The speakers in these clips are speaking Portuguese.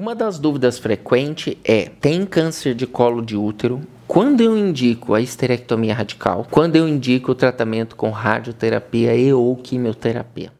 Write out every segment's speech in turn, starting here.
Uma das dúvidas frequentes é: tem câncer de colo de útero? Quando eu indico a esterectomia radical? Quando eu indico o tratamento com radioterapia e ou quimioterapia?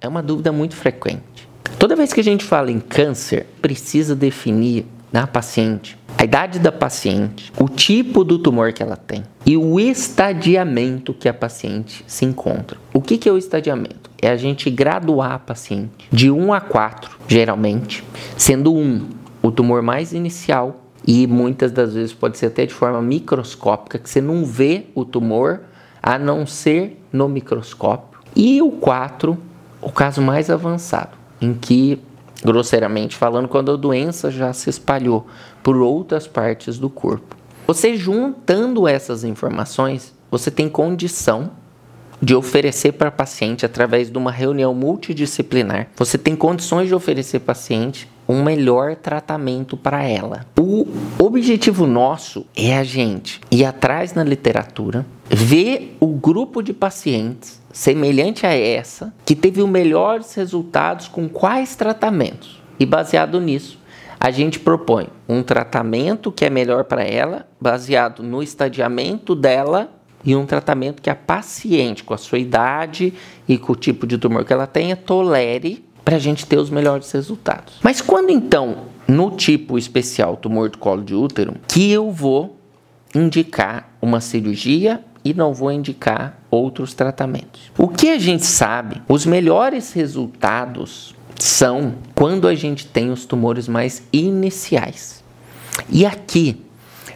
É uma dúvida muito frequente. Toda vez que a gente fala em câncer, precisa definir na paciente a idade da paciente, o tipo do tumor que ela tem e o estadiamento que a paciente se encontra. O que, que é o estadiamento? É a gente graduar a paciente de 1 a 4, geralmente, sendo 1 o tumor mais inicial e muitas das vezes pode ser até de forma microscópica, que você não vê o tumor a não ser no microscópio. E o 4, o caso mais avançado, em que grosseiramente falando, quando a doença já se espalhou por outras partes do corpo. Você juntando essas informações, você tem condição de oferecer para paciente através de uma reunião multidisciplinar. Você tem condições de oferecer paciente um melhor tratamento para ela. O objetivo nosso é a gente ir atrás na literatura, ver o grupo de pacientes semelhante a essa que teve os melhores resultados com quais tratamentos. E baseado nisso, a gente propõe um tratamento que é melhor para ela, baseado no estadiamento dela e um tratamento que a paciente, com a sua idade e com o tipo de tumor que ela tenha, tolere para a gente ter os melhores resultados. Mas quando então, no tipo especial tumor do colo de útero, que eu vou indicar uma cirurgia e não vou indicar outros tratamentos. O que a gente sabe, os melhores resultados são quando a gente tem os tumores mais iniciais. E aqui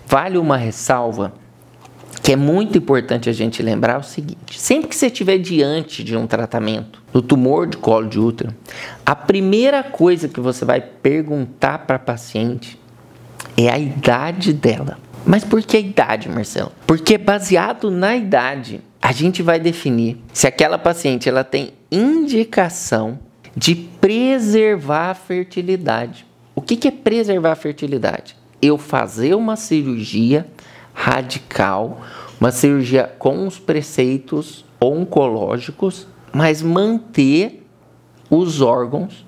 vale uma ressalva que é muito importante a gente lembrar o seguinte: sempre que você estiver diante de um tratamento do tumor de colo de útero, a primeira coisa que você vai perguntar para a paciente é a idade dela. Mas por que a idade, Marcelo? Porque baseado na idade, a gente vai definir se aquela paciente ela tem indicação de preservar a fertilidade. O que, que é preservar a fertilidade? Eu fazer uma cirurgia radical, uma cirurgia com os preceitos oncológicos, mas manter os órgãos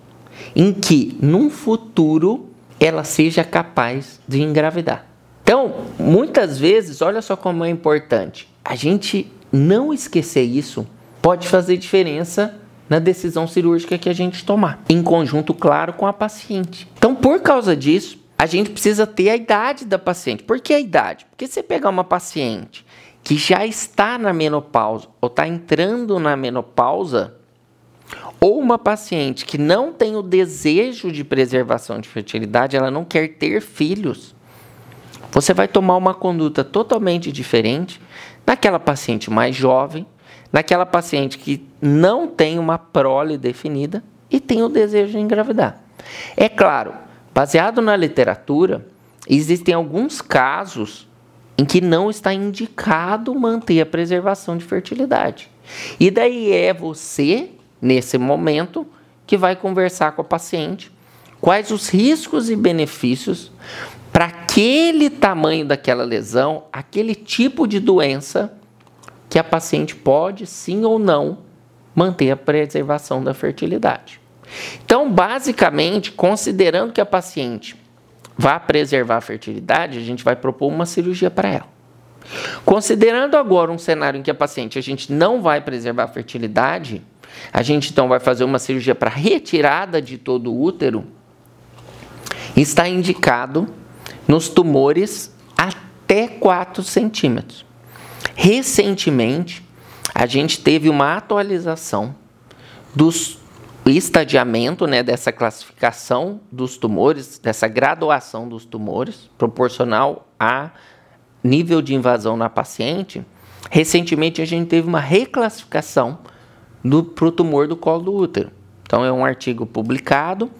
em que, num futuro, ela seja capaz de engravidar. Então, muitas vezes, olha só como é importante, a gente não esquecer isso pode fazer diferença na decisão cirúrgica que a gente tomar, em conjunto, claro, com a paciente. Então, por causa disso, a gente precisa ter a idade da paciente. Por que a idade? Porque se pegar uma paciente que já está na menopausa ou está entrando na menopausa, ou uma paciente que não tem o desejo de preservação de fertilidade, ela não quer ter filhos, você vai tomar uma conduta totalmente diferente naquela paciente mais jovem, naquela paciente que não tem uma prole definida e tem o desejo de engravidar. É claro, Baseado na literatura, existem alguns casos em que não está indicado manter a preservação de fertilidade. E daí é você, nesse momento, que vai conversar com a paciente quais os riscos e benefícios para aquele tamanho daquela lesão, aquele tipo de doença que a paciente pode sim ou não manter a preservação da fertilidade. Então, basicamente, considerando que a paciente vai preservar a fertilidade, a gente vai propor uma cirurgia para ela. Considerando agora um cenário em que a paciente a gente não vai preservar a fertilidade, a gente então vai fazer uma cirurgia para retirada de todo o útero. Está indicado nos tumores até 4 centímetros. Recentemente, a gente teve uma atualização dos estadiamento né, dessa classificação dos tumores, dessa graduação dos tumores, proporcional a nível de invasão na paciente, recentemente a gente teve uma reclassificação para o tumor do colo do útero. Então é um artigo publicado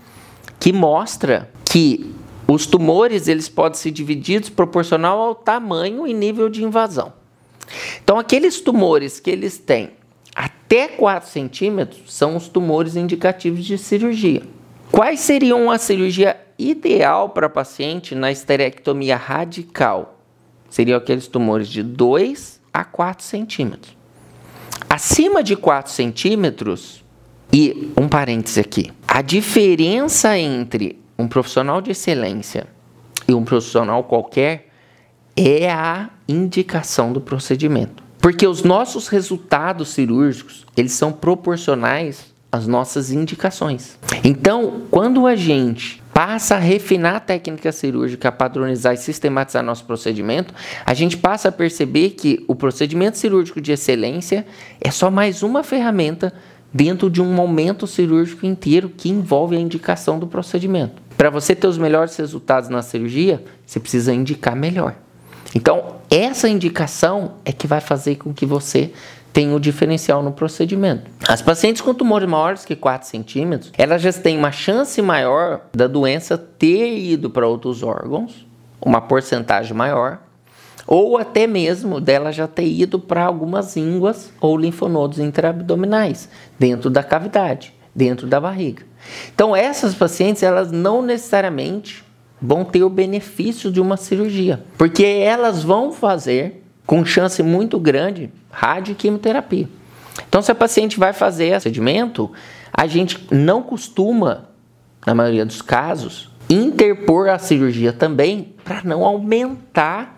que mostra que os tumores eles podem ser divididos proporcional ao tamanho e nível de invasão. Então aqueles tumores que eles têm até 4 centímetros são os tumores indicativos de cirurgia. Quais seriam a cirurgia ideal para paciente na esterectomia radical? Seriam aqueles tumores de 2 a 4 centímetros. Acima de 4 centímetros, e um parêntese aqui, a diferença entre um profissional de excelência e um profissional qualquer é a indicação do procedimento. Porque os nossos resultados cirúrgicos, eles são proporcionais às nossas indicações. Então, quando a gente passa a refinar a técnica cirúrgica, a padronizar e sistematizar nosso procedimento, a gente passa a perceber que o procedimento cirúrgico de excelência é só mais uma ferramenta dentro de um momento cirúrgico inteiro que envolve a indicação do procedimento. Para você ter os melhores resultados na cirurgia, você precisa indicar melhor. Então, essa indicação é que vai fazer com que você tenha o diferencial no procedimento. As pacientes com tumores maiores que 4 centímetros, elas já têm uma chance maior da doença ter ido para outros órgãos, uma porcentagem maior, ou até mesmo dela já ter ido para algumas ínguas ou linfonodos intraabdominais dentro da cavidade, dentro da barriga. Então essas pacientes elas não necessariamente vão ter o benefício de uma cirurgia, porque elas vão fazer com chance muito grande radioquimioterapia. Então se a paciente vai fazer procedimento, a gente não costuma, na maioria dos casos, interpor a cirurgia também para não aumentar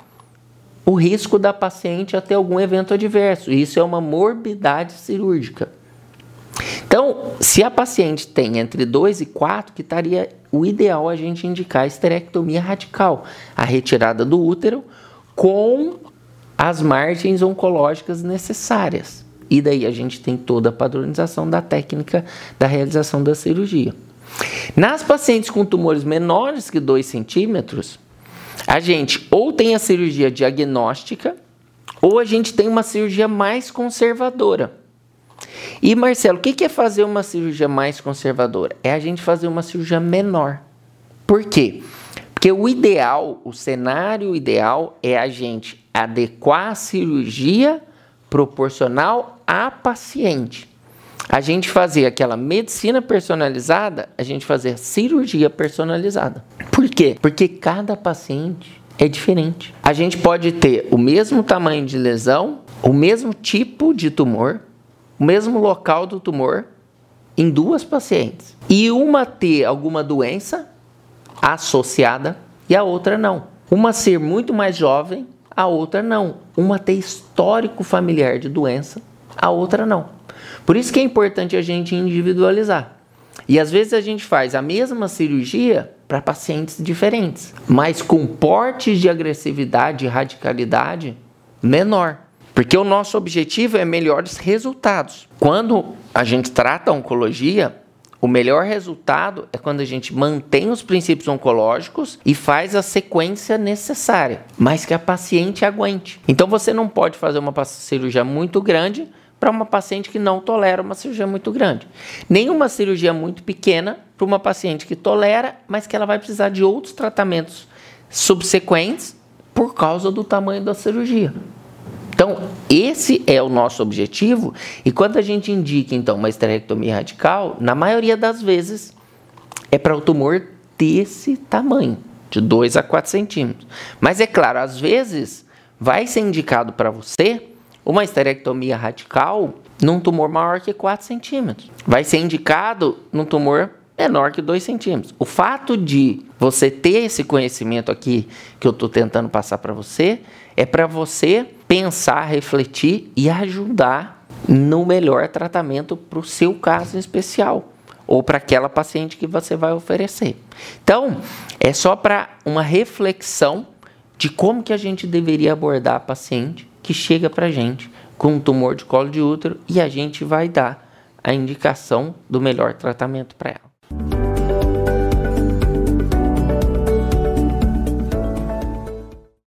o risco da paciente a ter algum evento adverso. Isso é uma morbidade cirúrgica. Então, se a paciente tem entre 2 e 4, que estaria o ideal a gente indicar a esterectomia radical, a retirada do útero com as margens oncológicas necessárias. E daí a gente tem toda a padronização da técnica da realização da cirurgia. Nas pacientes com tumores menores que 2 centímetros, a gente ou tem a cirurgia diagnóstica ou a gente tem uma cirurgia mais conservadora. E Marcelo, o que é fazer uma cirurgia mais conservadora? É a gente fazer uma cirurgia menor. Por quê? Porque o ideal, o cenário ideal é a gente adequar a cirurgia proporcional à paciente. A gente fazer aquela medicina personalizada, a gente fazer cirurgia personalizada. Por quê? Porque cada paciente é diferente. A gente pode ter o mesmo tamanho de lesão, o mesmo tipo de tumor, o mesmo local do tumor em duas pacientes. E uma ter alguma doença associada e a outra não. Uma ser muito mais jovem, a outra não. Uma ter histórico familiar de doença, a outra não. Por isso que é importante a gente individualizar. E às vezes a gente faz a mesma cirurgia para pacientes diferentes, mas com portes de agressividade e radicalidade menor. Porque o nosso objetivo é melhores resultados. Quando a gente trata a oncologia, o melhor resultado é quando a gente mantém os princípios oncológicos e faz a sequência necessária, mas que a paciente aguente. Então você não pode fazer uma cirurgia muito grande para uma paciente que não tolera uma cirurgia muito grande. Nenhuma cirurgia muito pequena para uma paciente que tolera, mas que ela vai precisar de outros tratamentos subsequentes por causa do tamanho da cirurgia. Então, esse é o nosso objetivo, e quando a gente indica então uma esterectomia radical, na maioria das vezes é para o tumor desse tamanho, de 2 a 4 centímetros. Mas é claro, às vezes vai ser indicado para você uma esterectomia radical num tumor maior que 4 centímetros. Vai ser indicado num tumor menor que 2 centímetros. O fato de você ter esse conhecimento aqui que eu estou tentando passar para você é para você pensar, refletir e ajudar no melhor tratamento para o seu caso especial ou para aquela paciente que você vai oferecer. Então, é só para uma reflexão de como que a gente deveria abordar a paciente que chega para a gente com um tumor de colo de útero e a gente vai dar a indicação do melhor tratamento para ela.